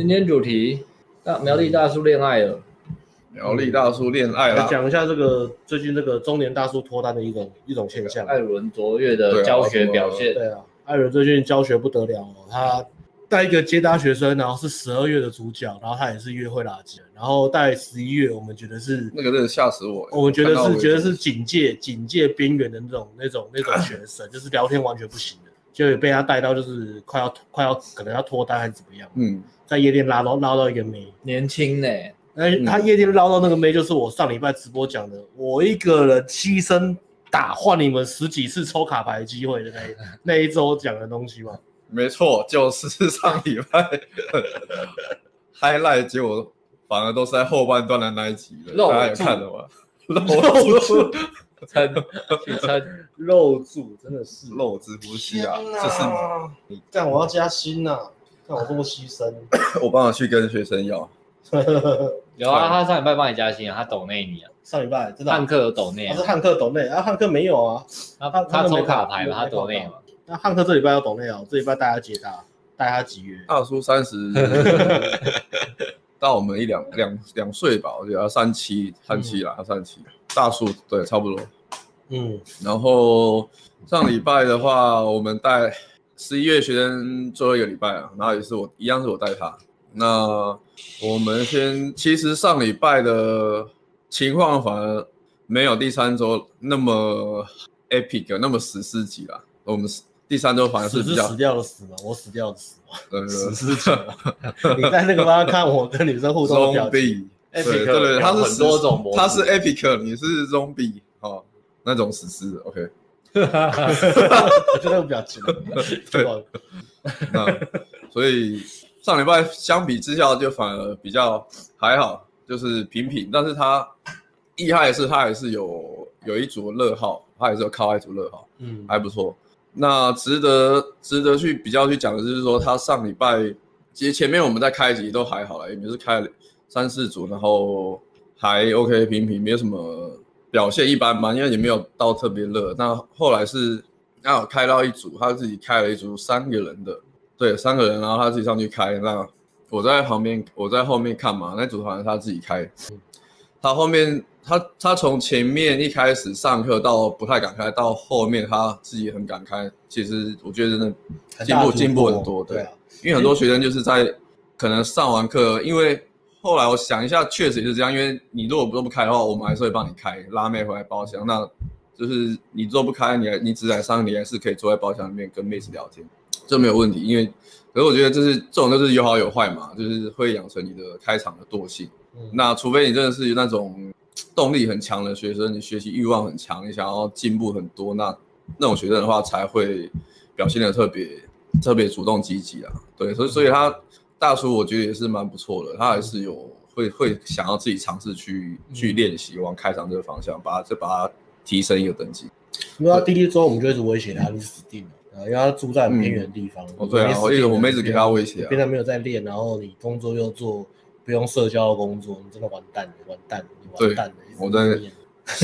今天主题大苗栗大叔恋爱了，苗栗大叔恋爱了，讲一下这个最近这个中年大叔脱单的一种一种现象。艾伦卓越的教学表现，对啊，艾伦最近教学不得了哦，他带一个接搭学生，然后是十二月的主角，然后他也是约会垃圾，然后带十一月，我们觉得是那个真的吓死我，我们觉得是觉得是警戒警戒边缘的那种那种那种学生，就是聊天完全不行的。就被他带到，就是快要快要可能要脱单还是怎么样？嗯，在夜店拉到捞到一个妹，年轻呢、欸。哎，他夜店捞到那个妹，就是我上礼拜直播讲的，我一个人牺牲打换你们十几次抽卡牌机会的那一 那一周讲的东西吗？没错，就是上礼拜 highlight，结果反而都是在后半段的那一集了。大家有看了吗？露住。撑，去撑，肉住，真的是肉之不息啊！这是你干，我要加薪呐！看我这么牺牲，我帮我去跟学生要。有啊，他上礼拜帮你加薪啊，他抖内你啊。上礼拜真的。汉克有抖内啊？是汉克抖内啊？汉克没有啊？他他抽卡牌嘛，他抖内嘛。那汉克这礼拜要抖内哦？这礼拜带他接搭，带他集约？大叔三十，到我们一两两两岁吧，我觉得要三七三七啦，三七。大数对，差不多。嗯，然后上礼拜的话，我们带十一月学生最后一个礼拜啊，然后也是我一样是我带他。那我们先，其实上礼拜的情况反而没有第三周那么 epic，那么史诗级啦。我们第三周反而是比较死掉的死嘛，我死掉的死嘛，对史诗级。你在那个方看我跟女生互动的表情。对对对，他是很多种模式，他是 epic，你是 zombie 哦，那种史诗，OK。我觉得比较奇怪。对，那所以上礼拜相比之下就反而比较还好，就是平平。但是他厉害的是，他还是有有一组乐号，他也是有靠一组乐号，嗯，还不错。那值得值得去比较去讲的就是说，他上礼拜其实前面我们在开集都还好了，也就是开了。三四组，然后还 OK 平平，没有什么表现一般般，因为也没有到特别热。那后来是刚好开到一组，他自己开了一组三个人的，对，三个人，然后他自己上去开。那我在旁边，我在后面看嘛，那组好像他自己开。他后面他他从前面一开始上课到不太敢开，到后面他自己很敢开。其实我觉得真的进步进步很多，对，因为很多学生就是在可能上完课，因为。后来我想一下，确实也是这样。因为你如果都不开的话，我们还是会帮你开，拉妹回来包厢。那就是你做不开，你还你只来上，你还是可以坐在包厢里面跟妹子聊天，这没有问题。因为，可是我觉得这是这种就是有好有坏嘛，就是会养成你的开场的惰性。嗯、那除非你真的是那种动力很强的学生，你学习欲望很强，你想要进步很多，那那种学生的话才会表现的特别特别主动积极啊。对，所以所以他。大叔，我觉得也是蛮不错的，他还是有会会想要自己尝试去去练习往开场这个方向，把再把它提升一个等级。因为他第一周我们就一直威胁他，你死定了，因为他住在很偏远的地方。哦，对啊，我一直我们一直给他威胁，平常没有在练，然后你工作又做不用社交的工作，你真的完蛋，完蛋，你完蛋了。我在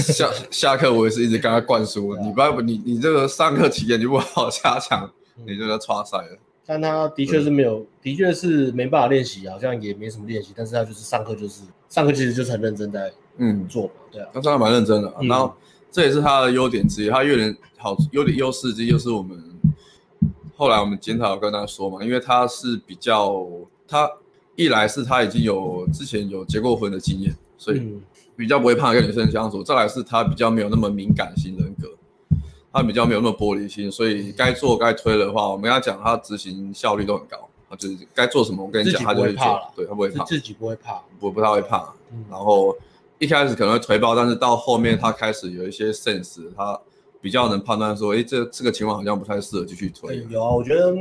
下 下课，我也是一直跟他灌输，你不要你你这个上课期间你不好加强，你就要刷赛了。但他的确是没有，的确是没办法练习，好像也没什么练习。但是他就是上课就是上课，其实就是很认真在嗯做嘛，对啊，他上课蛮认真的。然后这也是他的优点之一，他优点好优点优势之一就是我们后来我们检讨跟他说嘛，因为他是比较他一来是他已经有之前有结过婚的经验，所以比较不会怕跟女生相处。再来是他比较没有那么敏感型人格。他比较没有那么玻璃心，所以该做该推的话，我们跟他讲，他执行效率都很高。他就是该做什么，我跟你讲，他就会做。对，他不会怕，自己不会怕，不不太会怕。嗯、然后一开始可能会推爆，但是到后面他开始有一些 sense，他比较能判断说，哎，这这个情况好像不太适合继续推。有啊，我觉得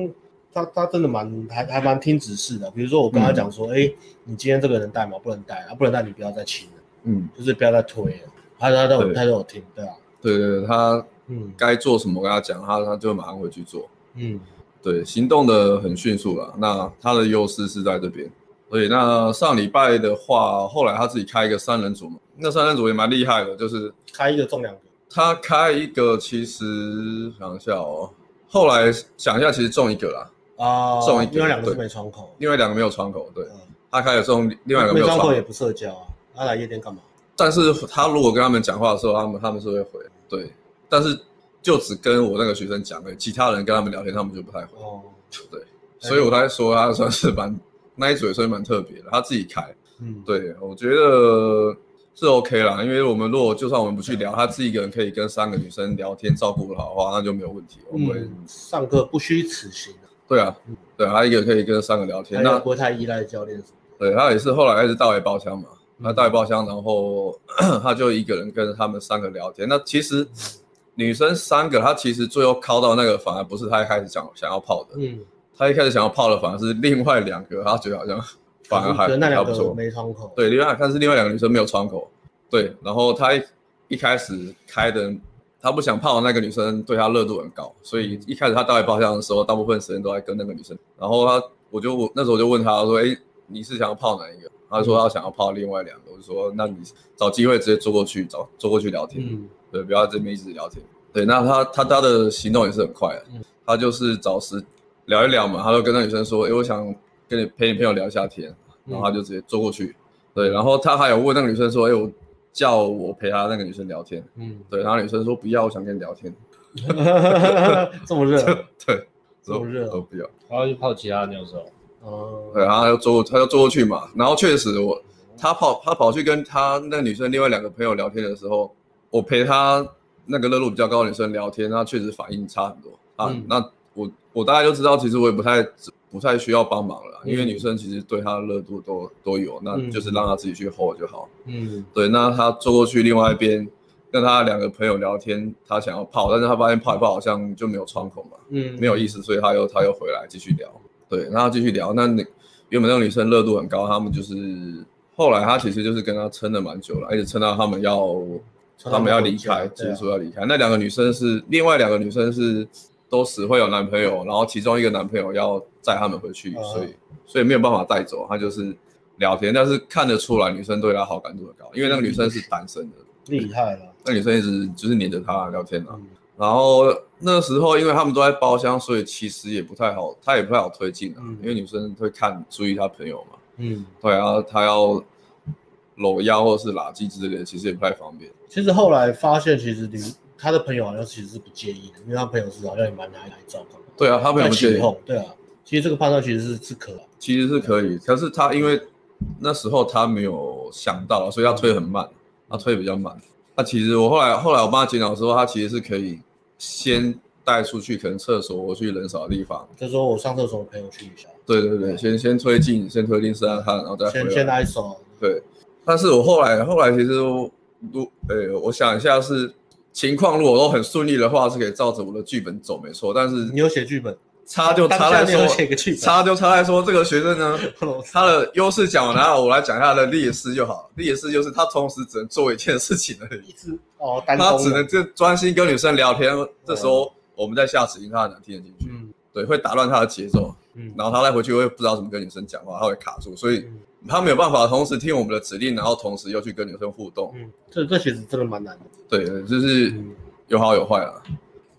他他真的蛮还还蛮听指示的。比如说我跟他讲说，哎、嗯，你今天这个人带吗？不能带啊，不能带，你不要再亲了。嗯，就是不要再推了。他他都他都有听，对啊，对对对，他。嗯，该做什么跟他讲，他他就马上回去做。嗯，对，行动的很迅速了。那他的优势是在这边。所以那上礼拜的话，后来他自己开一个三人组嘛，那三人组也蛮厉害的，就是开一个中两个。他开一个其实想一下哦，后来想一下其实中一个啦，啊，中一个，另外两个是没窗口，另外两个没有窗口，对，他开始送另外一个没有窗口也不社交啊，他来夜店干嘛？但是他如果跟他们讲话的时候，他们他们是会回，对，但是就只跟我那个学生讲的，其他人跟他们聊天，他们就不太会，哦，对，所以我才说他算是蛮那一组也算蛮特别的，他自己开，嗯，对，我觉得。是 OK 啦，因为我们如果就算我们不去聊，他自己一个人可以跟三个女生聊天，照顾的好的话，那就没有问题。我们、嗯、上课不虚此行。对啊，嗯、对，他一个可以跟三个聊天，那不会太依赖教练。对，他也是后来开始大尾包厢嘛，他大尾包厢，然后 他就一个人跟他们三个聊天。那其实女生三个，她其实最后靠到那个反而不是她一开始想想要泡的，嗯，她一开始想要泡的反而是另外两个，她觉得好像。反而还还不错，没窗口。对，另外看是另外两个女生没有窗口。对，然后她一一开始开的，她不想泡的那个女生对她热度很高，所以一开始她到来包厢的时候，大部分时间都在跟那个女生。然后她，我就我那时候我就问她说：“哎，你是想要泡哪一个？”她说她想要泡另外两个。我就说：“那你找机会直接坐过去，找坐过去聊天。嗯，对，不要这边一直聊天。对，那他他他的行动也是很快的，他就是找时聊一聊嘛，他就跟那女生说：“哎，我想。”跟你陪你朋友聊一下天，然后他就直接坐过去，嗯、对，然后他还有问那个女生说：“哎，我叫我陪他那个女生聊天。”嗯，对，然后女生说：“不要，我想跟你聊天。”这么热？对，这么热都不要。然后就泡其他的时候。哦、嗯，对，然后他就坐，他就坐过去嘛。然后确实我，我他跑，他跑去跟他那女生另外两个朋友聊天的时候，我陪她那个热度比较高的女生聊天，她确实反应差很多啊。嗯、那我我大概就知道，其实我也不太。不太需要帮忙了，因为女生其实对她的热度都都有，那就是让她自己去 hold 就好。嗯，对，那她坐过去另外一边跟他两个朋友聊天，他想要泡，但是他发现泡一泡好像就没有窗口嘛，嗯，没有意思，所以他又他又回来继续聊。对，然后继续聊，那原本那个女生热度很高，他们就是后来他其实就是跟他撑了蛮久了，而且撑到他们要他们要离开，结束要离开。那两个女生是另外两个女生是。都死会有男朋友，然后其中一个男朋友要载他们回去，所以所以没有办法带走，他就是聊天，但是看得出来女生对他好感度很高，因为那个女生是单身的，厉害了。那女生一直就是黏着他聊天啊，然后那时候因为他们都在包厢，所以其实也不太好，他也不太好推进啊，因为女生会看注意他朋友嘛，嗯，对啊，他要搂腰或是拉鸡之类的，其实也不太方便。其实后来发现，其实女。他的朋友好像其实是不介意的，因为他朋友是好像也蛮来来照顾。对啊，他朋友不介意。对啊，其实这个判断其实是是可，其实是可以。可是他因为那时候他没有想到，所以他推很慢，他推比较慢。那其实我后来后来我帮他检讨的时候，他其实是可以先带出去，可能厕所或去人少的地方。就说我上厕所，朋友去一下。对对对，先先推进，先推进试试看，然后再先先来手。对，但是我后来后来其实都呃，我想一下是。情况如果都很顺利的话，是可以照着我的剧本走，没错。但是你有写剧本，差就差在说，差就差在说这个学生呢，他的优势讲完，了我来讲一下他的劣势就好。劣势就是他同时只能做一件事情而已，哦，他只能就专心跟女生聊天。这时候我们在下指令，他很难听得进去，嗯，对，会打乱他的节奏，嗯，然后他再回去会不知道怎么跟女生讲话，他会卡住，所以。他没有办法同时听我们的指令，然后同时又去跟女生互动。嗯，这这其实真的蛮难的。对，就是有好有坏啊。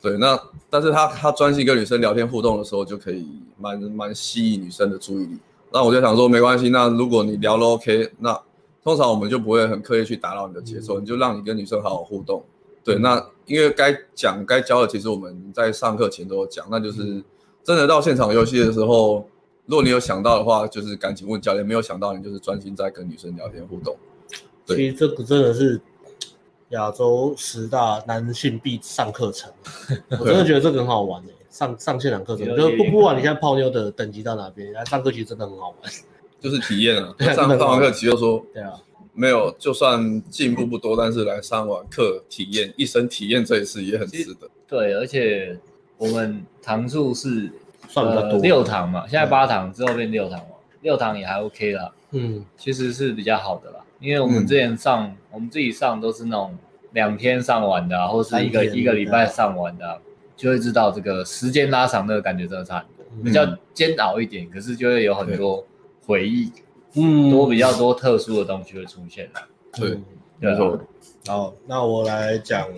对，那但是他他专心跟女生聊天互动的时候，就可以蛮蛮吸引女生的注意力。那我就想说，没关系，那如果你聊了 OK，那通常我们就不会很刻意去打扰你的节奏，嗯、你就让你跟女生好好互动。对，那因为该讲该教的，其实我们在上课前都有讲，那就是真的到现场游戏的时候。如果你有想到的话，就是赶紧问教练；没有想到，你就是专心在跟女生聊天互动。对，其实这个真的是亚洲十大男性必上课程，我真的觉得这个很好玩诶。上上现场课程，就是不不管你现在泡妞的等级到哪边，来上课其实真的很好玩，就是体验啊。上上完课其实就说，对啊，没有就算进步不多，但是来上完课体验一生体验这一次也很值得。对，而且我们堂数是。算比较多，六堂嘛，现在八堂之后变六堂嘛，六堂也还 OK 啦。嗯，其实是比较好的啦，因为我们之前上，我们自己上都是那种两天上完的，或是一个一个礼拜上完的，就会知道这个时间拉长那个感觉真的差很多，比较煎熬一点，可是就会有很多回忆，嗯，多比较多特殊的东西会出现。对，没错。好，那我来讲，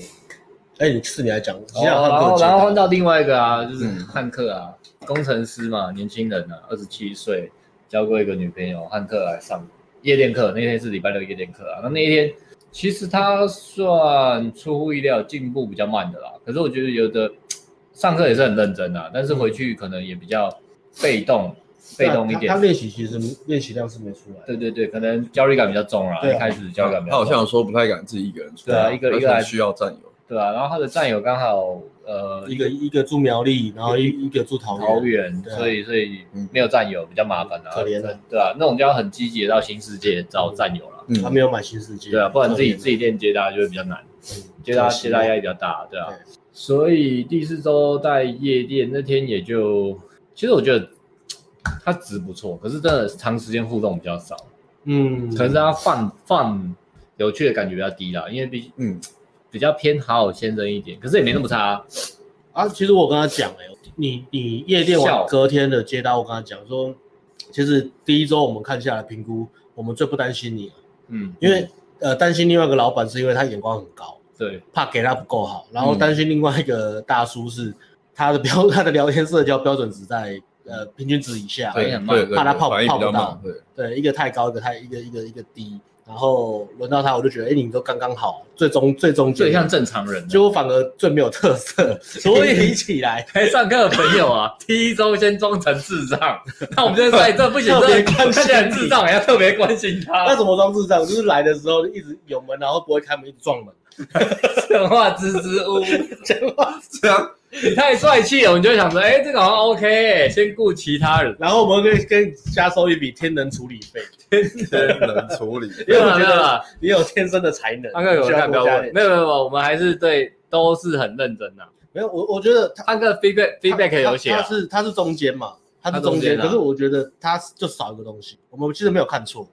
哎，你是你来讲，然后然后换到另外一个啊，就是汉克啊。工程师嘛，年轻人啊，二十七岁，交过一个女朋友，汉克来上夜店课，那天是礼拜六夜店课啊。那那一天其实他算出乎意料进步比较慢的啦，可是我觉得有的上课也是很认真的，但是回去可能也比较被动。被动一点，他练习其实练习量是没出来。对对对，可能焦虑感比较重啦。一开始焦虑感比较重。他好像说不太敢自己一个人出。对啊，一个一个还需要战友。对啊，然后他的战友刚好呃一个一个住苗栗，然后一一个住桃桃园，所以所以没有战友比较麻烦啊。可怜的。对啊，那种就要很积极的到新世界找战友了。他没有买新世界。对啊，不然自己自己练接搭就会比较难。接搭接搭压力比较大，对啊。所以第四周在夜店那天也就，其实我觉得。他值不错，可是真的长时间互动比较少，嗯，可能是他放放有趣的感觉比较低啦，因为比嗯比较偏好好先生一点，可是也没那么差啊。啊其实我跟他讲哎、欸，你你夜店完隔天的接单，我跟他讲说，其实第一周我们看下来评估，我们最不担心你了，嗯，因为呃担心另外一个老板是因为他眼光很高，对，怕给他不够好，然后担心另外一个大叔是他的标 他的聊天社交标准只在。呃，平均值以下，对，怕他泡泡不到，对，对，一个太高，一个太一个一个一个低，然后轮到他，我就觉得，哎，你都刚刚好，最终最终最像正常人，结果反而最没有特色，所以比起来，来上课的朋友啊，第一周先装成智障，那我们现在这不行，特别关心智障，要特别关心他。那怎么装智障？就是来的时候一直有门，然后不会开门，一直撞门，讲话支支吾吾，讲话这样。你太帅气了，我们就想说，哎、欸，这个好像 OK，、欸、先雇其他人，然后我们可以跟加收一笔天能处理费。天能处理，因为我觉得你有天生的才能。安哥有看标准？没有没有，我们还是对都是很认真的。没有，我我觉得安哥 feedback feedback 有写、啊，他是他是中间嘛，他是中间，可是我觉得他就少一个东西。我们其实没有看错，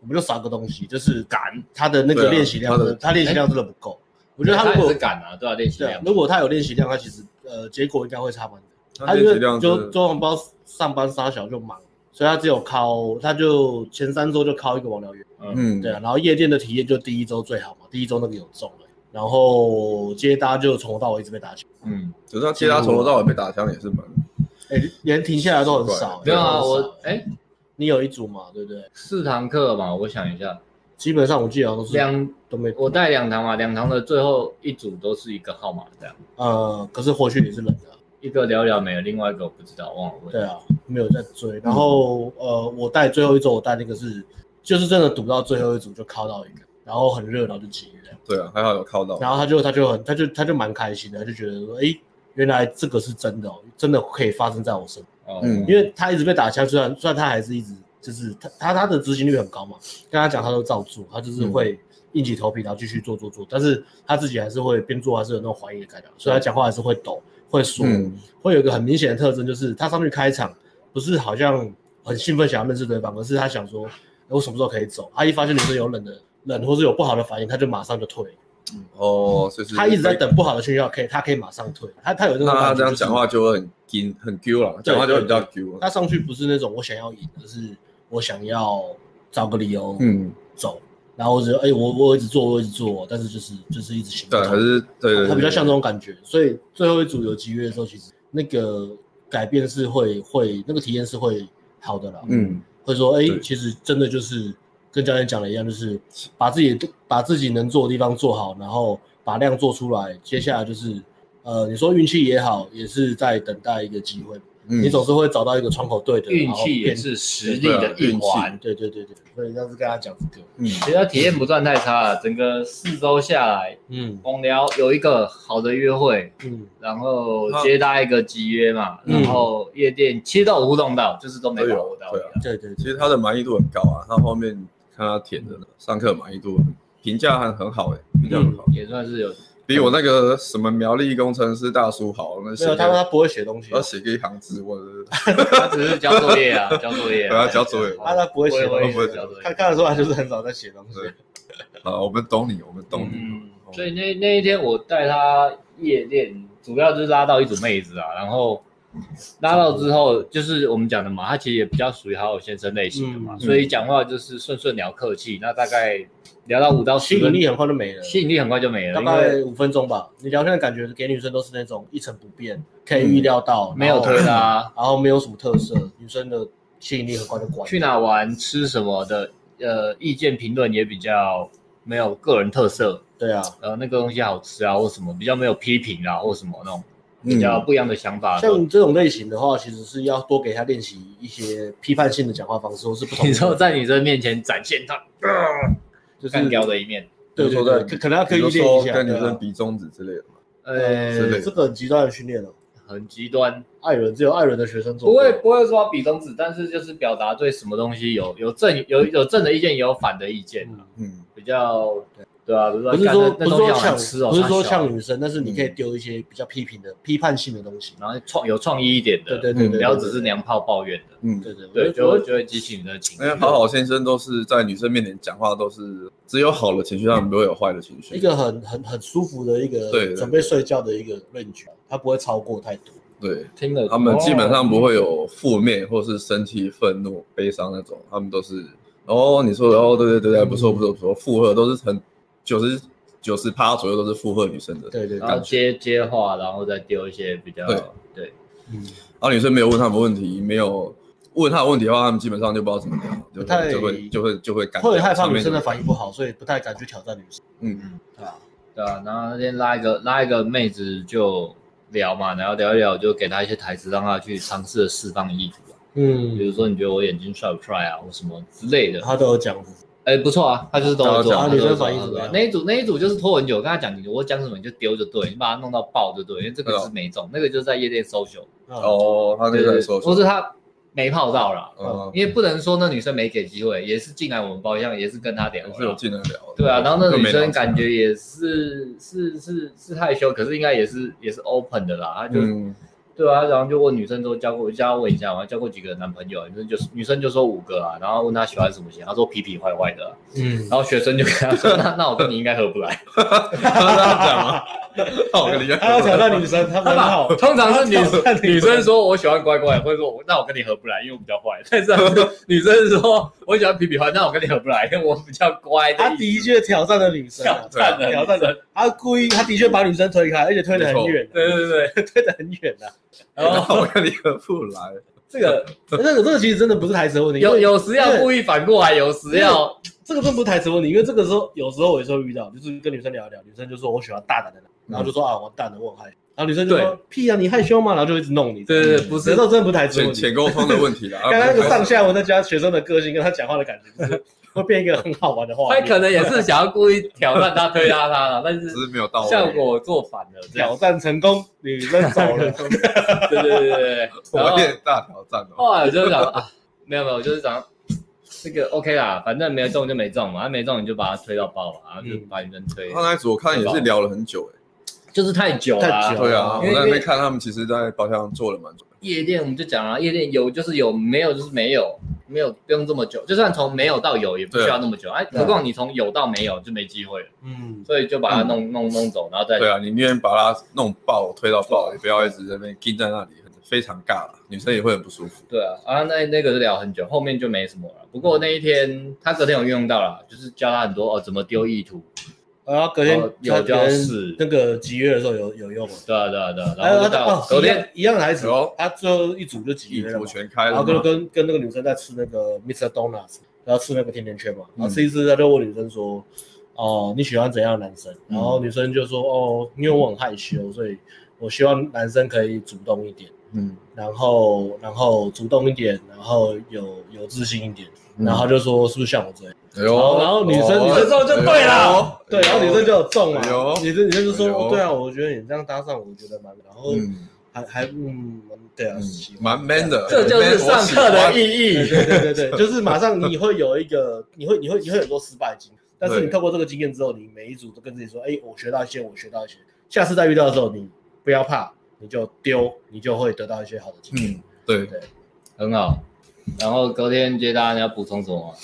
我们就少一个东西，就是敢他的那个练习量，他练习量真的不够。我觉得他如果敢啊，对啊，练习量。如果他有练习量，他其实呃结果应该会差蛮多。他练习量就周红包上班杀小就忙，所以他只有靠，他就前三周就靠一个网聊员。嗯，对啊。然后夜店的体验就第一周最好嘛，第一周那个有中了。然后接搭就从头到尾一直被打枪。嗯，只是接搭从头到尾被打枪也是蛮。哎，连停下来都很少。没有啊，我哎，你有一组嘛，对不对？四堂课嘛，我想一下。基本上我记得都是两都没，我带两堂嘛，两堂的最后一组都是一个号码这样。呃，可是回去你是冷的，一个聊聊没了，另外一个我不知道忘了问。对啊，没有在追。然后呃，我带最后一周，我带那个是，就是真的赌到最后一组就靠到一个，然后很热闹就结了。对啊，还好有靠到。然后他就他就很他就他就蛮开心的，他就觉得说，哎，原来这个是真的哦，真的可以发生在我身上。嗯，因为他一直被打枪，虽然虽然他还是一直。就是他他他的执行率很高嘛，跟他讲他都照做，他就是会硬起头皮然后继续做做做，但是他自己还是会边做还是有那种怀疑的感觉，所以他讲话还是会抖，会说，嗯、会有一个很明显的特征，就是他上去开场不是好像很兴奋想要认识对方，而是他想说我什么时候可以走，他一发现女生有冷的冷或是有不好的反应，他就马上就退。嗯、哦，就是他一直在等不好的讯号，可以他可以马上退，他他有那种、就是，那他这样讲话就会很紧很 Q 了，讲话就会比较 Q。他上去不是那种我想要赢，而是。我想要找个理由，嗯，走，然后我觉得，哎，我我一直做，我一直做，但是就是就是一直行动，对，还是对，他比较像这种感觉，所以最后一组有集约的时候，其实那个改变是会会那个体验是会好的啦，嗯，会说，哎，其实真的就是跟教练讲的一样，就是把自己把自己能做的地方做好，然后把量做出来，接下来就是，呃，你说运气也好，也是在等待一个机会。你总是会找到一个窗口对的，运气也是实力的一环。对对对对，所以要是跟他讲这个，嗯，其实他体验不算太差了。整个四周下来，嗯，网聊有一个好的约会，嗯，然后接搭一个集约嘛，然后夜店其实都有互动到，就是都没把握到。对对，其实他的满意度很高啊，他后面看他填的上课满意度评价还很好哎，评价很好，也算是有。比我那个什么苗栗工程师大叔好，那没有他他不会写东西，他写个一行字，我 他只是交作业啊，交作业，对啊，交作业，他他不会写东西，看看得出来就是很少在写东西。啊，我们懂你，我们懂你。所以那那一天我带他夜店，主要就是拉到一组妹子啊，然后拉到之后就是我们讲的嘛，他其实也比较属于好友先生类型的嘛，所以讲话就是顺顺聊客气，那大概。聊到五到十，吸引力很快就没了，吸引力很快就没了，大概五分钟吧。你聊天的感觉给女生都是那种一成不变，可以预料到，没有推拉，然后没有什么特色，女生的吸引力很快就关。去哪玩、吃什么的，呃，意见评论也比较没有个人特色。对啊，呃，那个东西好吃啊，或什么比较没有批评啊，或什么那种比较不一样的想法。像这种类型的话，其实是要多给他练习一些批判性的讲话方式，或是不同。你说在女生面前展现他。就是干掉的一面，对对对，可可能要刻意练一下，跟女生比中指之类的嘛。呃，这个很极端的训练了，很极端。艾伦只有艾伦的学生做，不会不会说比中指，但是就是表达对什么东西有有正有有正的意见，也有反的意见。嗯，比较。对啊，不是说不是说像不是说像女生，但是你可以丢一些比较批评的、批判性的东西，然后创有创意一点的，对对对，不要只是娘炮抱怨的，嗯，对对对，就会就会激起你的情绪。因为好好先生都是在女生面前讲话都是只有好的情绪，他们不会有坏的情绪。一个很很很舒服的一个，对，准备睡觉的一个 range，他不会超过太多。对，听了他们基本上不会有负面或是生气、愤怒、悲伤那种，他们都是哦，你说哦，对对对对，不错不错不错，附和都是很。九十九十趴左右都是附和女生的，对对，然后接接话，然后再丢一些比较对对，嗯，然后女生没有问他们问题，没有问他的问题的话，他们基本上就不知道怎么聊，就太就会就会就会感会害怕女生的反应不好，所以不太敢去挑战女生。嗯嗯，对啊对啊，然后那天拉一个拉一个妹子就聊嘛，然后聊一聊就给她一些台词，让她去尝试释放意图。嗯，比如说你觉得我眼睛帅不帅啊，或什么之类的，她都有讲。哎，不错啊，他就是都会做。女生反应怎么样？那一组那一组就是拖很久，跟他讲你我讲什么你就丢就对，你把它弄到爆就对，因为这个是没中，那个就是在夜店 social。哦，他那个在 social。不是他没泡到了，嗯，因为不能说那女生没给机会，也是进来我们包厢，也是跟他聊，是有进来聊。对啊，然后那女生感觉也是是是是害羞，可是应该也是也是 open 的啦，他就。对啊，然后就问女生都交过，叫她问一下，我交过几个男朋友？女生就女生就说五个啊，然后问她喜欢什么型，她说皮皮坏坏的，嗯，然后学生就跟她说，那那我跟你应该合不来，他这样讲吗？那我跟你，他要挑战女生，他很好，通常是女生。女生说我喜欢乖乖，或者说那我跟你合不来，因为我比较坏，但是女生说我喜欢皮皮坏，那我跟你合不来，因为我比较乖。他的确挑战了女生，挑战了，挑战了，他故意，他的确把女生推开，而且推得很远，对对对，推得很远的。然后我跟你合不来，这个，这个，这个其实真的不是台词问题。有有时要故意反过来，有时要，这个真不是台词问题，因为这个时候有时候我有时候遇到，就是跟女生聊一聊，女生就说我喜欢大胆的男，然后就说啊，我大胆的我很害羞，然后女生就说屁啊，你害羞吗？然后就一直弄你。对对对，不是，这真的不是台词问题，浅沟通的问题了。刚刚那个上下文再加学生的个性跟他讲话的感觉，就是。会变一个很好玩的话，他可能也是想要故意挑战他、推拉他了，但是没有到效果做反了，挑战成功，女生走了。对对对对对，火焰大挑战哦。后来我就想啊，没有没有，我就是想这个 OK 啦，反正没中就没中嘛，他没中你就把他推到爆，然后就把女生推。刚才我看也是聊了很久哎，就是太久了。对啊，我在那边看他们其实，在包厢做了蛮久。夜店我们就讲了，夜店有就是有，没有就是没有。没有不用这么久，就算从没有到有也不需要那么久。哎，何况你从有到没有就没机会了。嗯，所以就把它弄弄弄走，然后再。对啊，你宁愿把它弄爆推到爆，也不要一直在那边盯在那里，非常尬，女生也会很不舒服。对啊，啊那那个是聊很久，后面就没什么了。不过那一天他隔天有运用到了，就是教他很多哦怎么丢意图。然后隔天有教试那个集约的时候有有用。对啊对啊对啊。然后到隔天一样的孩子哦，他最后一组就几月了，全开了。然后跟跟跟那个女生在吃那个 Mr. Donuts，然后吃那个甜甜圈嘛。然后吃一次，他就问女生说：“哦，你喜欢怎样的男生？”然后女生就说：“哦，因为我很害羞，所以我希望男生可以主动一点。嗯，然后然后主动一点，然后有有自信一点。然后就说是不是像我这样？”然后，然后女生女生说就对了，对，然后女生就有中嘛，女生女生就说，对啊，我觉得你这样搭上，我觉得蛮，然后还还嗯，对啊，蛮 man 的，这就是上课的意义，对对对对，就是马上你会有一个，你会你会你会很多失败经验，但是你透过这个经验之后，你每一组都跟自己说，哎，我学到一些，我学到一些，下次再遇到的时候，你不要怕，你就丢，你就会得到一些好的经验，对。对，很好。然后隔天接单，你要补充什么？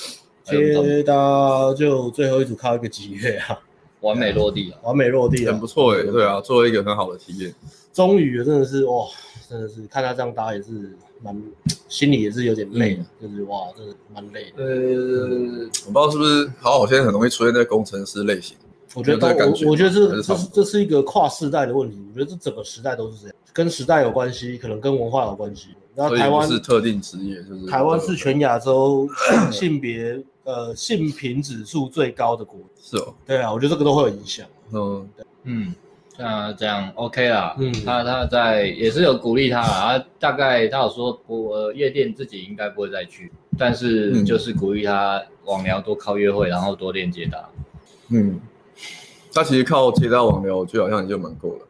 接到就最后一组靠一个几月啊，完美落地了，完美落地了，很不错哎，对啊，做了一个很好的体验，终于真的是哇，真的是看他这样搭也是蛮，心里也是有点累的，嗯、就是哇，真的蛮累的。呃、嗯，我不知道是不是好好现在很容易出现在工程师类型。我觉得我我觉得这这是这是一个跨世代的问题。我觉得这整个时代都是这样，跟时代有关系，可能跟文化有关系。然后台湾是特定职业，就是台湾是全亚洲 性别呃性平指数最高的国。是哦。对啊，我觉得这个都会有影响。嗯，对嗯，那这样 OK 啦。嗯，他他在也是有鼓励他啊，大概他有说呃夜店自己应该不会再去，但是就是鼓励他网聊多靠约会，然后多练接搭。嗯。他其实靠接搭网聊，我觉得好像也就蛮够了。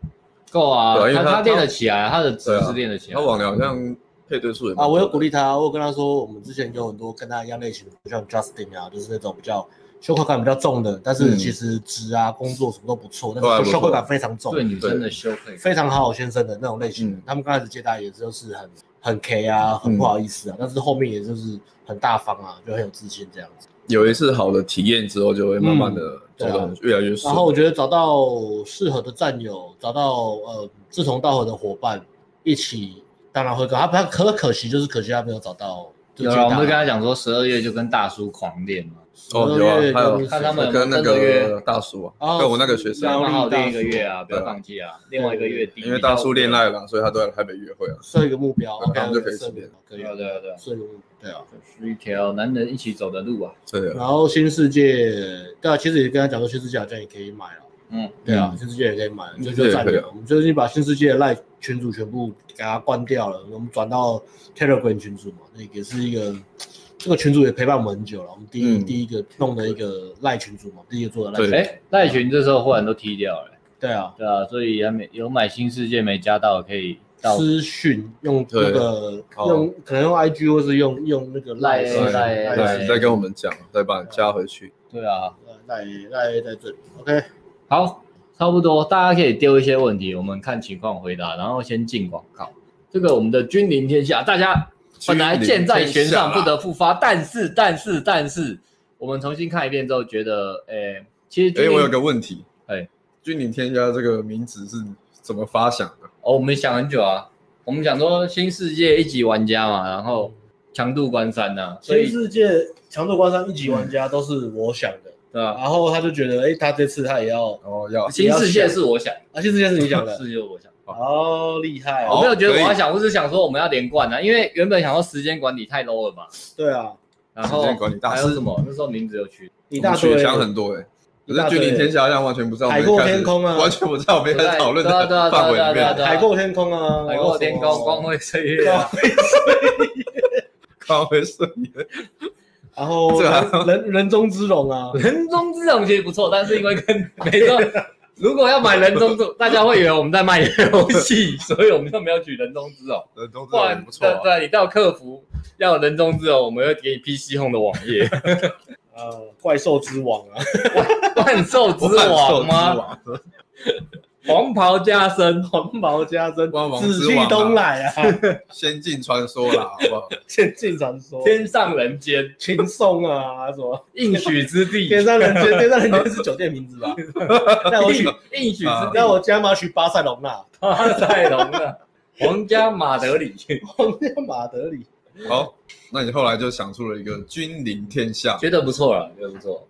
够啊，因为他他练得起来，他的值是练得起来。他网聊好像配对数也啊，我有鼓励他，我有跟他说，我们之前有很多跟他一样类型的，像 Justin 啊，就是那种比较羞愧感比较重的，但是其实职啊、工作什么都不错，但是羞愧感非常重，对女生的羞愧，非常好好先生的那种类型。他们刚开始接待也就是很很 K 啊，很不好意思啊，但是后面也就是很大方啊，就很有自信这样子。有一次好的体验之后，就会慢慢的走得越来越顺。然后我觉得找到适合的战友，找到呃志同道合的伙伴一起，当然会高。他他可可惜就是可惜他没有找到。有了，我们会跟他讲说，十二月就跟大叔狂练嘛。哦，有啊，还有看他们跟那个大叔啊，跟我那个学生，刚好练一个月啊，不要放弃啊，另外一个月底。因为大叔恋爱了，所以他都在台北约会啊。设一个目标，他们就可以练。可以啊，对啊，对啊，设一个目标，对啊，是一条男人一起走的路啊。对啊。然后新世界，对啊，其实也跟他讲说，新世界好像也可以买了。嗯，对啊，新世界也可以买，就就占了。我们最近把新世界的 Line 群主全部给他关掉了，我们转到 Telegram 群组嘛，那也是一个。这个群主也陪伴我们很久了。我们第一第一个弄的一个赖群主嘛，第一个做的赖群。哎，赖群这时候忽然都踢掉了。对啊，对啊，所以还没有买新世界没加到可以私讯用那个用可能用 IG 或是用用那个赖赖赖，再跟我们讲，再把你加回去。对啊，赖赖在这里。OK，好，差不多，大家可以丢一些问题，我们看情况回答，然后先进广告。这个我们的君临天下，大家。本来箭在弦上不得复发，但是但是但是，我们重新看一遍之后觉得，诶，其实诶，我有个问题，哎，君临天下这个名字是怎么发想的？哦，我们想很久啊，我们想说新世界一级玩家嘛，然后强度关山呐，新世界强度关山一级玩家都是我想的，对吧？然后他就觉得，哎，他这次他也要，哦要，新世界是我想，啊，新世界是你想的，世界我想。哦，厉害！我没有觉得我要想，我是想说我们要连贯啊，因为原本想说时间管理太 low 了吧？对啊，然后还有什么？那时候名字有取，一大堆，想很多哎。可是君临天下，好像完全不知道。海阔天空啊，完全不知道我们在讨论的范围里面。海阔天空啊，海阔天空，光辉岁月，光辉岁月。然后人人中之龙啊，人中之龙其实不错，但是因为跟 没错。如果要买人中之，大家会以为我们在卖游戏，所以我们就没有举人中之龙。人中之龙不错。对对，你到客服要人中之龙，我们会给你 PC Home 的网页。呃，怪兽之王啊，万兽之王吗？黄袍加身，黄袍加身，紫气东来啊！仙境 传说啦，好不好？仙境传说，天上人间，轻松啊，什么应许之地？天上人间，天上人间是酒店名字吧？那我取应许之地，那我加码取巴塞隆纳，巴塞隆纳，皇家马德里，皇家马德里。好，那你后来就想出了一个君临天下，觉得不错了，觉得不错，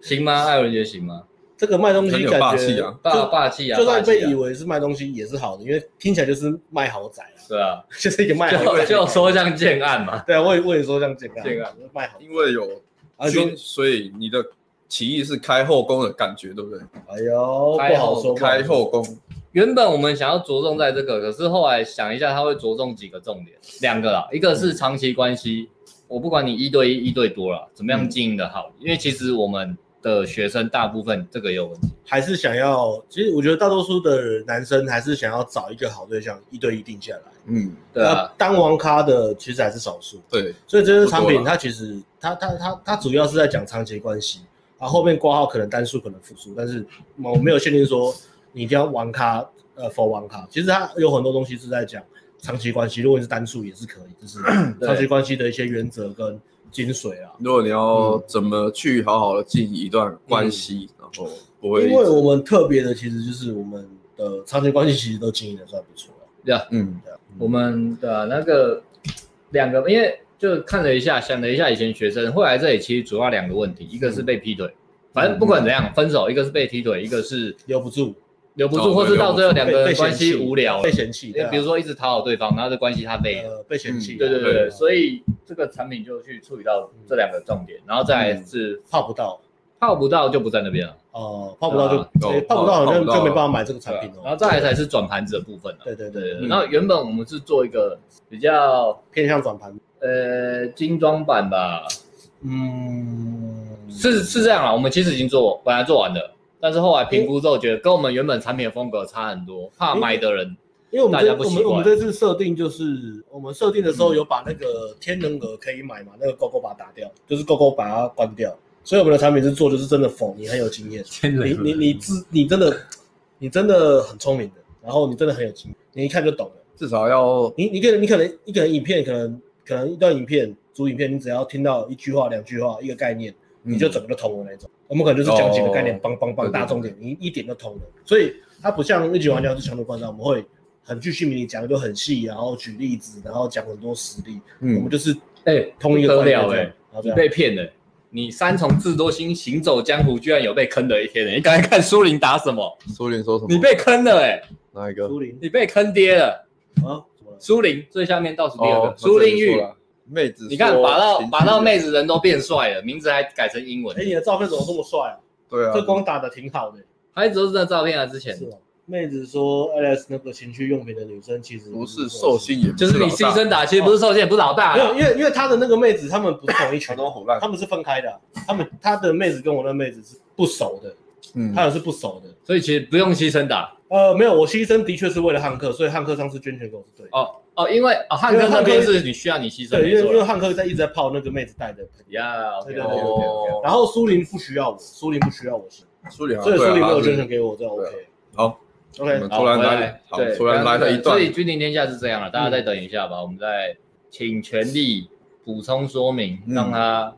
行吗？艾文觉得行吗？这个卖东西感觉霸气啊，霸霸气啊！就算被以为是卖东西也是好的，因为听起来就是卖豪宅啊。对啊，就是一个卖豪宅，就说像建案嘛。对啊，我也我也说像建案，建案卖豪。因为有军，所以你的起义是开后宫的感觉，对不对？哎呦，不好说。开后宫，原本我们想要着重在这个，可是后来想一下，他会着重几个重点，两个啦，一个是长期关系，我不管你一对一、一对多了，怎么样经营的好，因为其实我们。的学生大部分这个也有问题，还是想要，其实我觉得大多数的男生还是想要找一个好对象，一对一定下来。嗯，对啊，当王咖的其实还是少数。对，所以这些产品它其实它它它它主要是在讲长期关系，然后后面挂号可能单数可能复数，但是我没有限定说你一定要王咖，呃，for 网咖，其实它有很多东西是在讲长期关系，如果你是单数也是可以，就是长期关系的一些原则跟。精髓啊！如果你要怎么去好好的经营一段关系，嗯、然后不会，因为我们特别的其实就是我们的长期关系其实都经营的算不错，对啊，嗯，对我们的那个两个，因为就看了一下，想了一下以前学生会来这里，其实主要两个问题，一个是被劈腿，反正不管怎样分手，一个是被劈腿，一个是留不住。留不住，或是到最后两个人关系无聊，被嫌弃。比如说一直讨好对方，然后这关系他被被嫌弃。对对对，所以这个产品就去处理到这两个重点，然后再来是泡不到，泡不到就不在那边了。哦，泡不到就泡不到，好像就没办法买这个产品了。然后再来才是转盘子的部分了。对对对，然后原本我们是做一个比较偏向转盘，呃，精装版吧。嗯，是是这样啊，我们其实已经做，本来做完的。但是后来评估之后，觉得跟我们原本产品的风格差很多，怕买的人，因为我们这我们我们这次设定就是，我们设定的时候有把那个天人额可以买嘛，那个勾勾把它打掉，就是勾勾把它关掉，所以我们的产品是做就是真的否你很有经验，你你你自你真的你真的很聪明的，然后你真的很有经验，你一看就懂了，至少要你你可能你可能一个人影片可能可能一段影片主影片，你只要听到一句话两句话一个概念。你就整个都通了那种，我们可能就是讲几个概念，帮帮帮大重点，你一点就通了。所以它不像一级玩家是强度关照，我们会很具细明，讲的都很细，然后举例子，然后讲很多实例。我们就是哎，通一个得了哎，你被骗了，你三重智多星行走江湖，居然有被坑的一天呢？你刚才看苏林打什么？苏林说什么？你被坑了哎？哪一个？苏林，你被坑爹了啊？苏林最下面倒数第二个，苏林玉。妹子，你看，把到把到妹子人都变帅了，名字还改成英文。哎，你的照片怎么这么帅啊？对啊，这光打的挺好的。还一直都是那照片啊，之前。是吗？妹子说，Alex 那个情趣用品的女生其实不是寿星，也就是你牺牲打，其实不是寿星，也不是老大。没有，因为因为他的那个妹子，他们不是同一群，他们是分开的。他们他的妹子跟我那妹子是不熟的，嗯，他也是不熟的，所以其实不用牺牲打。呃，没有，我牺牲的确是为了汉克，所以汉克上次捐钱给我是对的。哦。哦，因为哦，汉克那边是你需要你牺牲，对，因为因为汉克在一直在泡那个妹子带的，呀，对对对对。然后苏林不需要我，苏林不需要我是苏林，所以苏林没有捐钱给我，这样 OK。好，OK。突然来，好，突然来了一段。所以君临天下是这样了，大家再等一下吧，我们再请全力补充说明，让他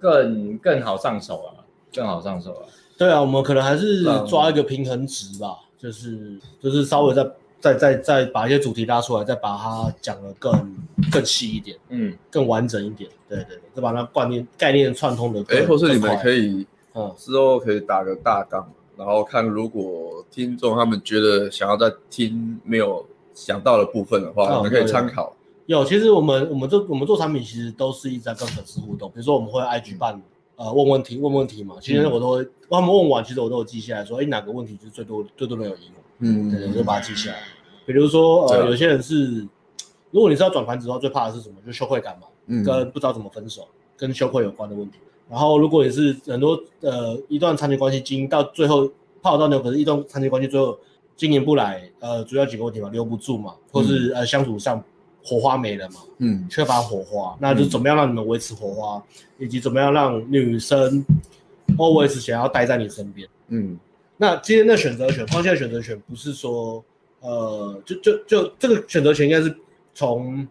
更更好上手啊，更好上手啊。对啊，我们可能还是抓一个平衡值吧，就是就是稍微再。再再再把一些主题拉出来，再把它讲的更更细一点，嗯，更完整一点，对对对，再把它观念概念串通的。哎，或是你们可以，嗯，之后可以打个大纲，然后看如果听众他们觉得想要再听没有想到的部分的话，我们可以参考。有，其实我们我们做我们做产品，其实都是一直在跟粉丝互动。比如说我们会 IG 办，呃，问问题问问题嘛，其实我都会，他们问完，其实我都有记下来，说，哎，哪个问题就是最多最多人有疑问。嗯，对，我就把它记下来。比如说，呃，有些人是，如果你是要转盘子的话，最怕的是什么？就羞愧感嘛，嗯，跟不知道怎么分手，跟羞愧有关的问题。然后，如果你是很多呃一段长期关系经营到最后泡到那，可是一段长期关系最后经营不来，呃，主要几个问题嘛，留不住嘛，或是呃相处上火花没了嘛，嗯，缺乏火花，那就怎么样让你们维持火花，以及怎么样让女生 always 想要待在你身边，嗯，那今天的选择权，方向选择权不是说。呃，就就就这个选择权应该是从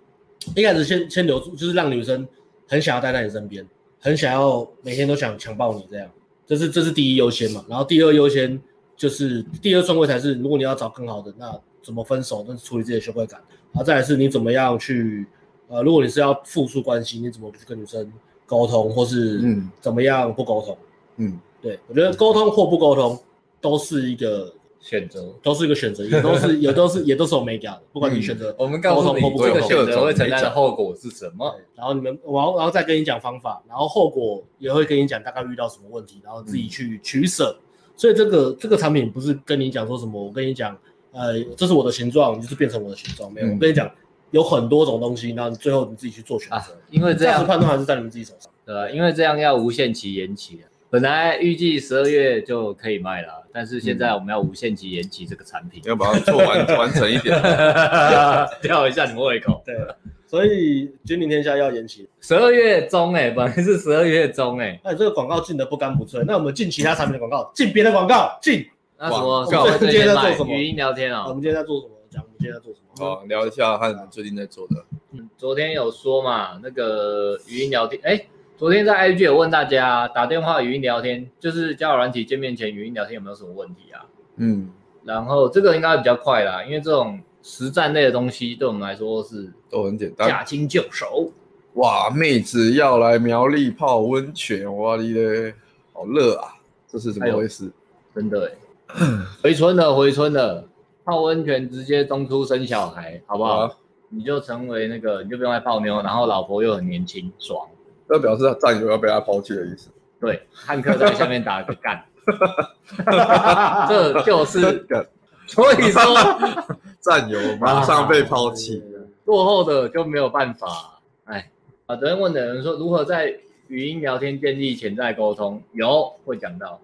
一开始先先留住，就是让女生很想要待在你身边，很想要每天都想强暴你这样，这是这是第一优先嘛。然后第二优先就是第二顺位才是，如果你要找更好的，那怎么分手，那是处理自己的羞愧感。然后再来是你怎么样去，呃，如果你是要复述关系，你怎么去跟女生沟通，或是嗯怎么样不沟通？嗯，对，我觉得沟通或不沟通都是一个。选择都是一个选择，也都是也都是也都是有美感的。不管你选择，我们告诉你这个选择会承担的后果是什么。然后你们，然后然后再跟你讲方法，然后后果也会跟你讲大概遇到什么问题，然后自己去取舍。所以这个这个产品不是跟你讲说什么，我跟你讲，呃，这是我的形状，你就是变成我的形状。没有，我跟你讲有很多种东西，然后最后你自己去做选择。因为这样判断还是在你们自己手上。对，因为这样要无限期延期。本来预计十二月就可以卖了，但是现在我们要无限期延期这个产品，要把它做完 完成一点，吊一下你们胃口。对，所以君临天下要延期，十二月中哎，本来是十二月中哎，那这个广告进的不干不脆，那我们进其他产品的广告，进别的广告，进。那什么？我们今天在做什么？语音聊天啊。我们今天在做什么？讲我们今天在做什么？好，聊一下看你们最近在做的。嗯，昨天有说嘛，那个语音聊天，哎。昨天在 IG 有问大家打电话语音聊天，就是交友软体见面前语音聊天有没有什么问题啊？嗯，然后这个应该比较快啦，因为这种实战类的东西，对我们来说是都很简单，驾轻就熟。哇，妹子要来苗栗泡温泉，哇哩嘞，好热啊！这是怎么回事？真的哎，回村了，回村了，泡温泉直接中出生小孩，好不好？啊、你就成为那个，你就不用来泡妞，然后老婆又很年轻，爽。这表示战友要被他抛弃的意思。对，汉克在下面打个干，这就是，所以说战友马上被抛弃，落后的就没有办法。哎，啊，昨天问的人说如何在语音聊天建立潜在沟通，有会讲到，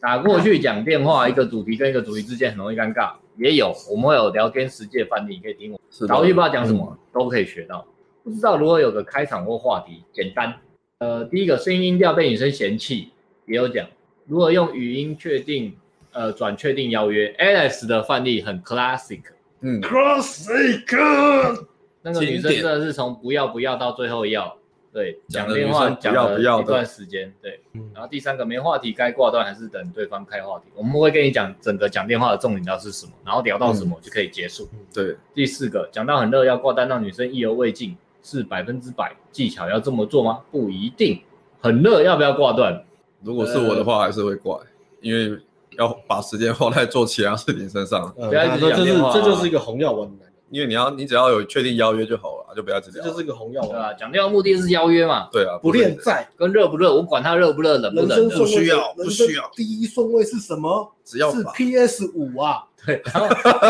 打过去讲电话，一个主题跟一个主题之间很容易尴尬，也有我们会有聊天实际的范例，你可以听我，打过去不知道讲什么、嗯、都可以学到，不知道如何有个开场或话题，简单。呃，第一个声音音调被女生嫌弃，也有讲如何用语音确定，呃，转确定邀约。Alice 的范例很 classic，嗯，classic，那个女生真的是从不要不要到最后要，对，讲电话讲了一段时间，对，然后第三个没话题该挂断还是等对方开话题，我们会跟你讲整个讲电话的重点到是什么，然后聊到什么就可以结束。对，第四个讲到很热要挂单，让女生意犹未尽。是百分之百技巧要这么做吗？不一定，很热要不要挂断？如果是我的话，还是会挂，呃、因为要把时间花在做其他事情身上。不要一直讲电话、啊，这就是一个红药丸。因为你要，你只要有确定邀约就好了，就不要直接。这就是一个红药丸啊！讲电话目的是邀约嘛？对啊，不恋在跟热不热，我管他热不热，冷不冷，不需要，不需要。第一顺位是什么？只要是 PS 五啊。对，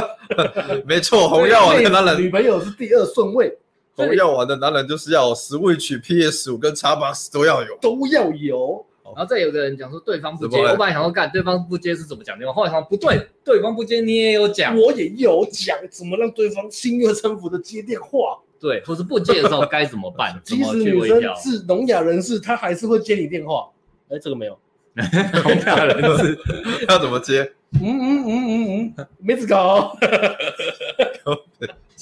没错，红药丸的男人，女朋友是第二顺位。红药丸的男人就是要 Switch、PS 五跟 Xbox 都要有，都要有。然后再有个人讲说对方不接，我本来想说干对方不接是怎么讲电话，后来想不对，对方不接你也有讲，我也有讲，怎么让对方心悦诚服的接电话？对，或是不接的时候该怎么办？即使女生是聋哑人士，她还是会接你电话。哎，这个没有，聋哑人士 要怎么接？嗯嗯嗯嗯嗯，没子搞。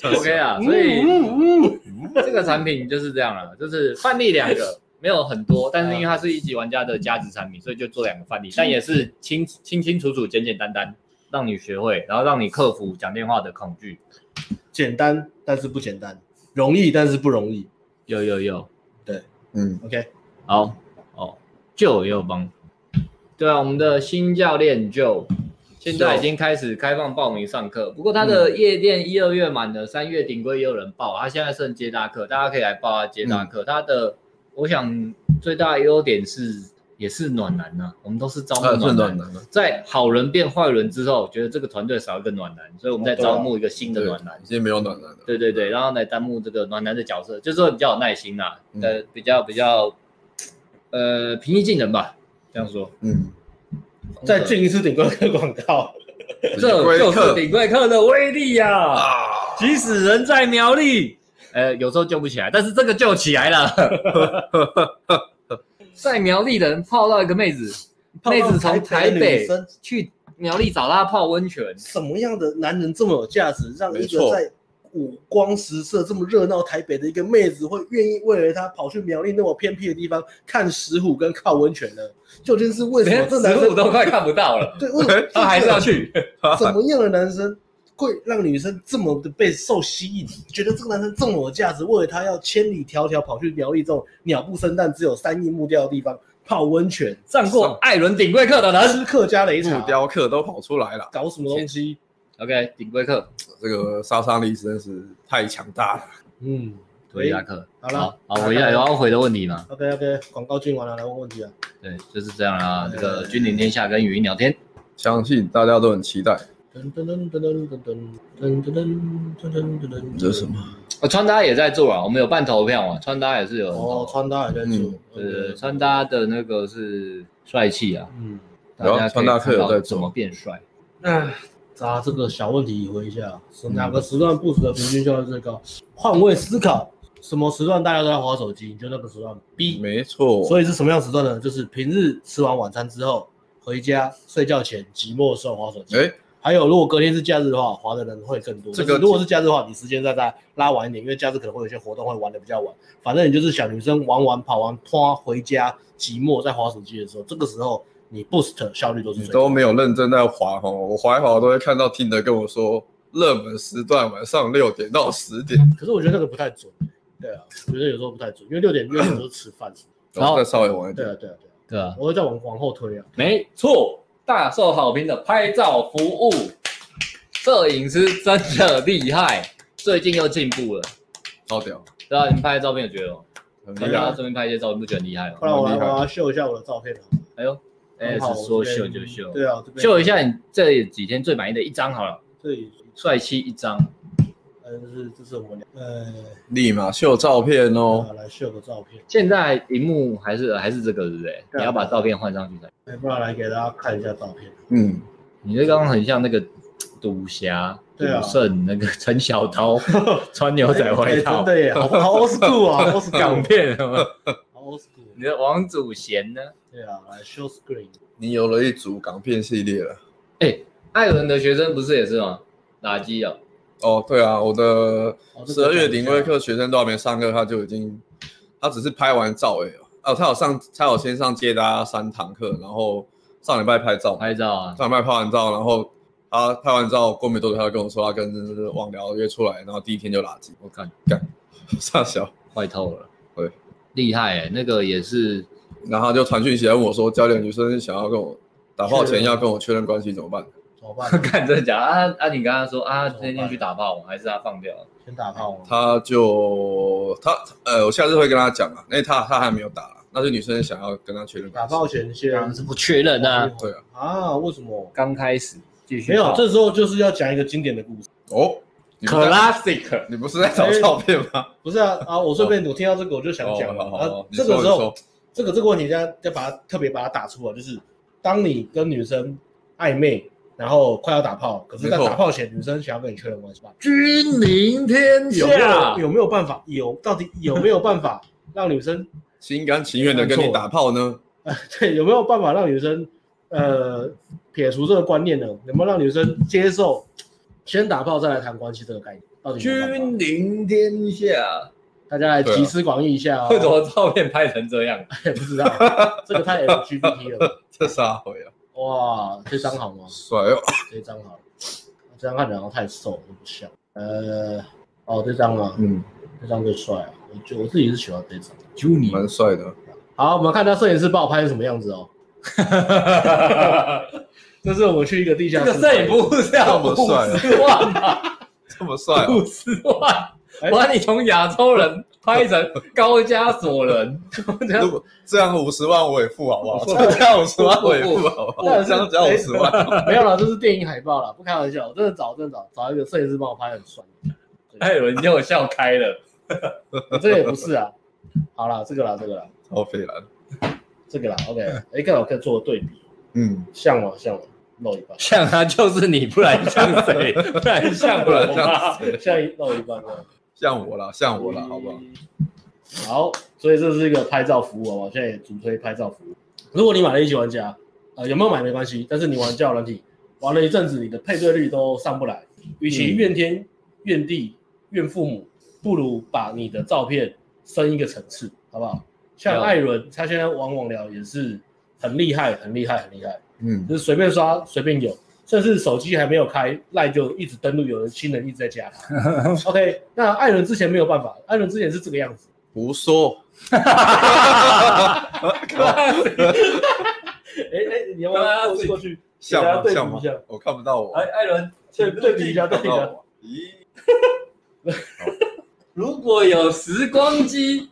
OK 啊，所以这个产品就是这样了，就是范例两个，没有很多，但是因为它是一级玩家的价值产品，所以就做两个范例，但也是清清清楚楚、简简单单，让你学会，然后让你克服讲电话的恐惧。简单，但是不简单；容易，但是不容易。有有有，对，嗯，OK，好，哦，就也有帮，对啊，我们的新教练就。现在已经开始开放报名上课，不过他的夜店一二月满了，三月顶规也有人报，他现在剩接搭课，大家可以来报他接搭课。他的，我想最大的优点是也是暖男呐，我们都是招募暖男，在好人变坏人之后，觉得这个团队少一个暖男，所以我们在招募一个新的暖男。今天没有暖男了。对对对，然后来担任这个暖男的角色，就是说比较有耐心呐，呃，比较比较，呃，平易近人吧，这样说，嗯。再进一次顶规客广告，这就是顶规客的威力呀！即使人在苗栗，呃，有时候救不起来，但是这个救起来了。在苗栗的人泡到一个妹子，妹子从台北去苗栗找他泡温泉。什么样的男人这么有价值，让一个在五光十色、这么热闹台北的一个妹子会愿意为了他跑去苗栗那么偏僻的地方看石虎跟泡温泉呢？究竟是为什么？这男生都快看不到了。对，为什么 他还是要去？什么样的男生会让女生这么的被受吸引？觉得这个男生这么有价值，为了他要千里迢迢跑去苗栗这种鸟不生蛋、只有三亿木雕的地方泡温泉，上过艾伦顶规客的人，吃客家擂茶、木雕客都跑出来了，搞什么东西？OK，顶规客，这个杀伤力真的是太强大了。嗯，回答客，好了，好，回答有要回的问题吗？OK，OK，广告进完了，来问问题啊。对，就是这样啊。这个君临天下跟语音聊天，相信大家都很期待。噔噔噔噔噔噔噔噔噔噔噔噔，这是什么？啊，穿搭也在做啊，我们有办投票啊，穿搭也是有。哦，穿搭也在做。呃，穿搭的那个是帅气啊。嗯，然后穿搭课有在怎么变帅？那。咱，这个小问题回一下，是哪个时段部署的平均效率最高？换位思考，什么时段大家都在划手机？你就那个时段 B，没错。所以是什么样时段呢？就是平日吃完晚餐之后，回家睡觉前寂寞的时候划手机。哎，还有如果隔天是假日的话，滑的人会更多。这个如果是假日的话，你时间再再拉晚一点，因为假日可能会有些活动会玩的比较晚。反正你就是小女生玩完跑完，拖回家寂寞在滑手机的时候，这个时候。你 boost 效率都是你都没有认真在滑哦，我滑一滑都会看到听的跟我说热门时段，晚上六点到十点。可是我觉得那个不太准。对啊，我觉得有时候不太准，因为六点六点都是吃饭，然后再稍微晚一点。对啊，对啊，对啊，对啊，我会再往往后推啊。没错，大受好评的拍照服务，摄影师真的厉害，最近又进步了，超屌。对啊，你们拍的照片有觉得吗？很厉害，顺便拍一些照片，不觉得厉害吗？不然我来我要秀一下我的照片。哎呦，哎，是说秀就秀。对啊，秀一下你这几天最满意的一张好了。对，帅气一张。这是这是我们呃，立马秀照片哦，来秀个照片。现在荧幕还是还是这个，对不对？你要把照片换上去才。不然来给大家看一下照片。嗯，你这刚刚很像那个赌侠、赌圣那个陈小刀 穿牛仔外套，真的耶，好好 old school 啊，都是港片，好 old school。你的王祖贤呢？对啊，来 show screen。你有了一组港片系列了。哎，艾伦的学生不是也是吗？打机啊。哦，对啊，我的十二月顶规课学生都还没上课，他就已经，他只是拍完照而已。哦，他有上，他有先上接大家三堂课，然后上礼拜拍照，拍照啊，上礼拜拍完照，然后他拍完照过没多久，他就跟我说他跟网聊约出来，然后第一天就拉机，我看干，傻小，坏透了，对，厉害哎，那个也是，然后就传讯息来问我说，教练女生想要跟我打炮前要跟我确认关系怎么办？看 真的假啊啊！你刚刚说啊，今天去打炮还是他放掉？先打炮。他就他呃，我下次会跟他讲啊，因为他他还没有打，那是女生想要跟他确认。打炮前先是不确认啊？对啊。啊？为什么？刚开始继续。没有，这时候就是要讲一个经典的故事哦。Classic，你不是在找照片吗？不是啊啊！我顺便我听到这个我就想讲了。这个时候，这个这个问题，要要把它特别把它打出来，就是当你跟女生暧昧。然后快要打炮，可是，在打炮前，女生想要跟你确认关系吧？君临天下，有没有有没有办法？有，到底有没有办法让女生心甘情愿的跟你打炮呢？呃，对，有没有办法让女生呃撇除这个观念呢？有没有让女生接受先打炮再来谈关系这个概念？到底君临天下，大家来集思广益一下哦。为什么照片拍成这样？也不知道，这个太 LGBT 了。这啥回啊？哇，这张好吗？帅哦，这张好，这张看起来好太瘦了，不像。呃，哦，这张啊，嗯，这张最帅啊，我就我自己是喜欢这张，就你蛮帅的。好，我们看他摄影师帮我拍成什么样子哦。这是我们去一个地下室，这个摄影服务是要五十万吗？这么帅，五十万。我把你从亚洲人拍成高加索人，如果这样五十万我也付好不好？这样五十万我也付好不好？这样只要五十万，没有了，这是电影海报了，不开玩笑，真的找真的找找一个摄影师帮我拍很帅。哎，有人叫我笑开了，这个也不是啊。好了，这个啦，这个啦，超费了，这个啦，OK，哎，刚好可以做个对比，嗯，像吗？像吗？露一半，像他就是你，不然像谁？不然像不然像谁？像一露一半的。像我了，像我了，好不好？好，所以这是一个拍照服务，我现在也主推拍照服务。如果你买了一级玩家，呃，有没有买没关系，但是你玩交友软体玩了一阵子，你的配对率都上不来，与其怨天怨地怨父母，不如把你的照片升一个层次，好不好？像艾伦，他现在玩网聊也是很厉害，很厉害，很厉害，嗯，就是随便刷随便有。甚至手机还没有开赖就一直登录，有人新人一直在加他。OK，那艾伦之前没有办法，艾伦之前是这个样子。胡说。哎哎，你要不要过过去？像吗？像吗？我看不到我。哎，艾伦，对对比一下，对比一下。咦？如果有时光机。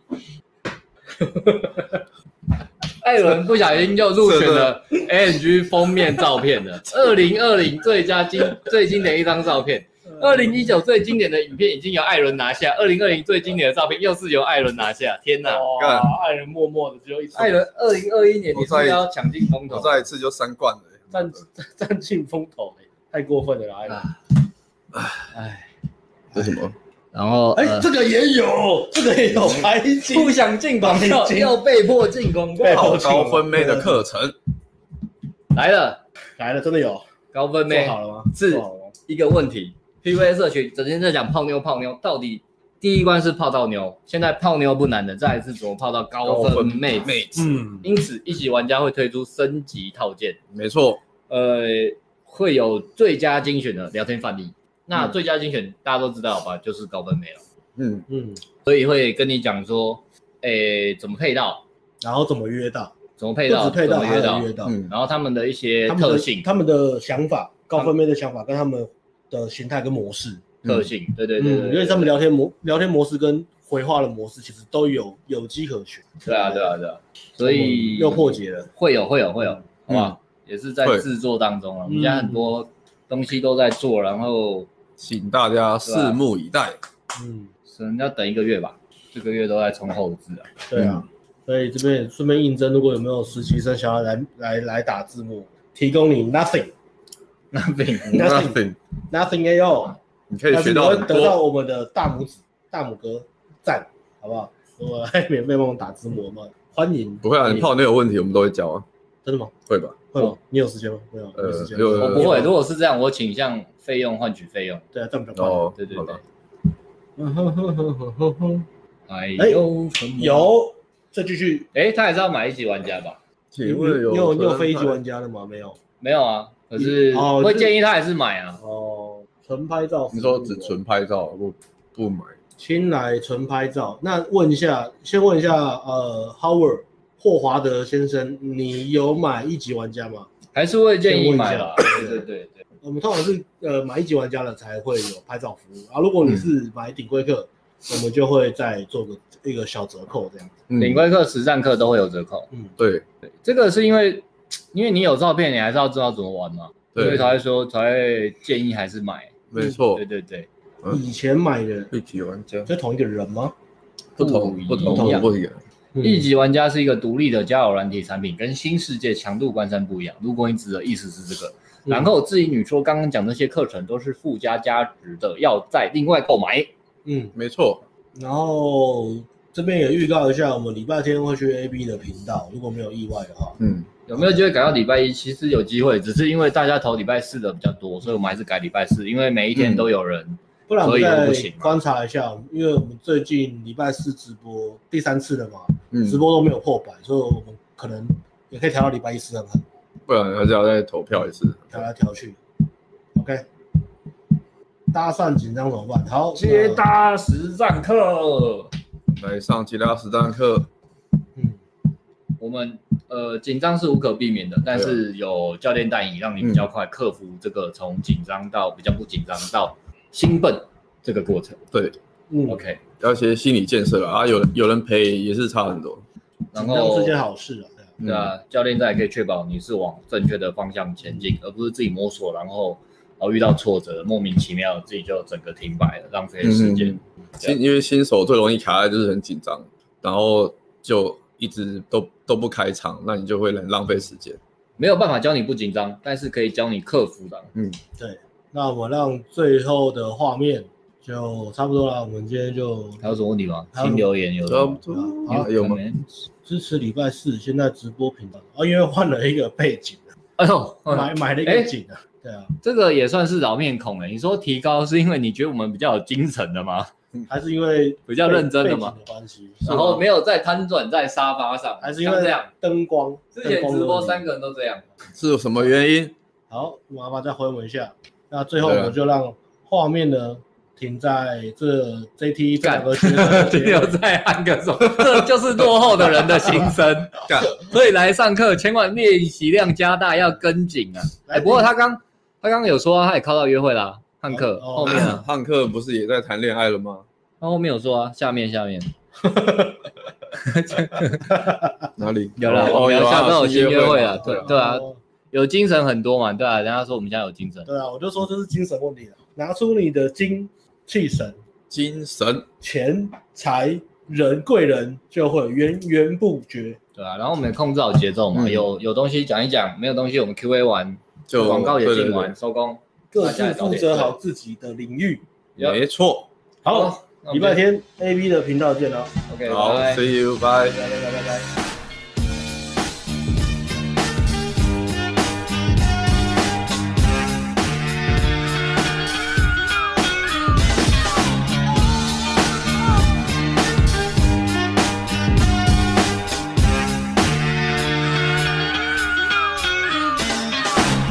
艾伦不小心就入选了 ANG 封面照片的。二零二零最佳经最经典一张照片，二零一九最经典的影片已经由艾伦拿下，二零二零最经典的照片又是由艾伦拿下。天哪！哇，艾伦默默的只有一次。艾伦二零二一年你是不是要抢进风头？我再一次就三冠了，占占尽风头，太过分了，艾伦。哎，这什么？然后，哎，这个也有，这个也有，还不想进广告，要被迫进广告。高分妹的课程来了，来了，真的有高分妹。做好了吗？是一个问题。P V A 社群整天在讲泡妞，泡妞到底第一关是泡到妞，现在泡妞不难的，再来是怎么泡到高分妹妹子？嗯，因此一级玩家会推出升级套件，没错，呃，会有最佳精选的聊天范例。那最佳精选大家都知道吧，就是高分梅了。嗯。嗯，所以会跟你讲说，诶，怎么配到，然后怎么约到，怎么配到，配到约到，约到，然后他们的一些特性，他们的想法，高分妹的想法跟他们的形态跟模式。特性，对对对，因为他们聊天模聊天模式跟回话的模式其实都有有机可循。对啊对啊对啊，所以又破解了，会有会有会有，好吧，也是在制作当中啊，我们家很多东西都在做，然后请大家拭目以待。嗯。可能要等一个月吧，这个月都在冲后置啊。对啊，所以这边也顺便应征，如果有没有实习生想要来来来打字幕，提供你 nothing，nothing，nothing at all，你可以学到，得到我们的大拇指、大拇哥赞，好不好？我还免费帮我们打字幕嘛，欢迎。不会啊，你泡妞有问题，我们都会教啊。真的吗？会吧？会吗？你有时间吗？没有，有时间，我不会。如果是这样，我倾向费用换取费用。对啊，这么高。对对对。嗯哼哼哼哼哼哼，哎呦，有，再继续，哎，他还是要买一级玩家吧？你有你有你有非一级玩家的吗？没有，没有啊。可是会建议他还是买啊。哦，纯拍照，你说只纯拍照不不买？青来纯拍照，那问一下，先问一下，呃，Howard 霍华德先生，你有买一级玩家吗？还是会建议买吧？对对对。我们通常是呃买一级玩家了才会有拍照服务啊。如果你是买顶规客，我们就会再做个一个小折扣这样子。顶规课、实战课都会有折扣。嗯，对对，这个是因为因为你有照片，你还是要知道怎么玩嘛，所以才会说才会建议还是买。没错，对对对。以前买的一级玩家是同一个人吗？不同不同不一样。一级玩家是一个独立的交友软体产品，跟新世界强度关山不一样。如果你指的意思是这个。然后至于你说刚刚讲那些课程都是附加价值的，要再另外购买。嗯，没错。然后这边也预告一下，我们礼拜天会去 AB 的频道，如果没有意外的话。嗯，有没有机会改到礼拜一？其实有机会，只是因为大家投礼拜四的比较多，所以我们还是改礼拜四，因为每一天都有人。嗯、不然我们再观察一下，因为我们最近礼拜四直播第三次了嘛，嗯、直播都没有破百，所以我们可能也可以调到礼拜一试看看。不然还是要再投票一次，调来调去。OK，搭讪紧张怎么办？好，接搭实战课，来上接搭实战课。嗯，我们呃紧张是无可避免的，但是有教练带你，让你比较快克服这个从紧张到比较不紧张到兴奋这个过程。对，嗯，OK，要一些心理建设啊，有有人陪也是差很多。然后是件好事啊。对啊，教练在可以确保你是往正确的方向前进，而不是自己摸索，然后然后遇到挫折，莫名其妙自己就整个停摆了，浪费时间。新因为新手最容易卡在就是很紧张，然后就一直都都不开场，那你就会很浪费时间。没有办法教你不紧张，但是可以教你克服的。嗯，对。那我让最后的画面就差不多了，我们今天就还有什么问题吗？新留言有差不多，有吗？支持礼拜四，现在直播频道啊，因为换了一个背景哎呦，买买了一个景啊，对啊，这个也算是老面孔哎。你说提高是因为你觉得我们比较有精神的吗？还是因为比较认真的吗？关系，然后没有再瘫软在沙发上，还是因为这样灯光？之前直播三个人都这样，是什么原因？好，麻烦再回我一下。那最后我们就让画面呢。停在这 JT 这两个学生停留在汉克说，这就是落后的人的心声。所以来上课千万练习量加大，要跟紧啊！哎，不过他刚他刚刚有说他也靠到约会啦，汉克后面啊，汉克不是也在谈恋爱了吗？他后面有说啊，下面下面，哪里？有了？我们下周有新约会了，对对啊，有精神很多嘛，对啊，人家说我们现在有精神，对啊，我就说这是精神问题了，拿出你的精。气神、精神、钱财人贵人就会源源不绝，对啊，然后我们控制好节奏嘛，嗯、有有东西讲一讲，没有东西我们 Q A 完，就广告也进完，收工，各自负责好。自己的领域，没错。好，礼拜天 A B 的频道见了，OK，好，See you，拜拜拜拜拜。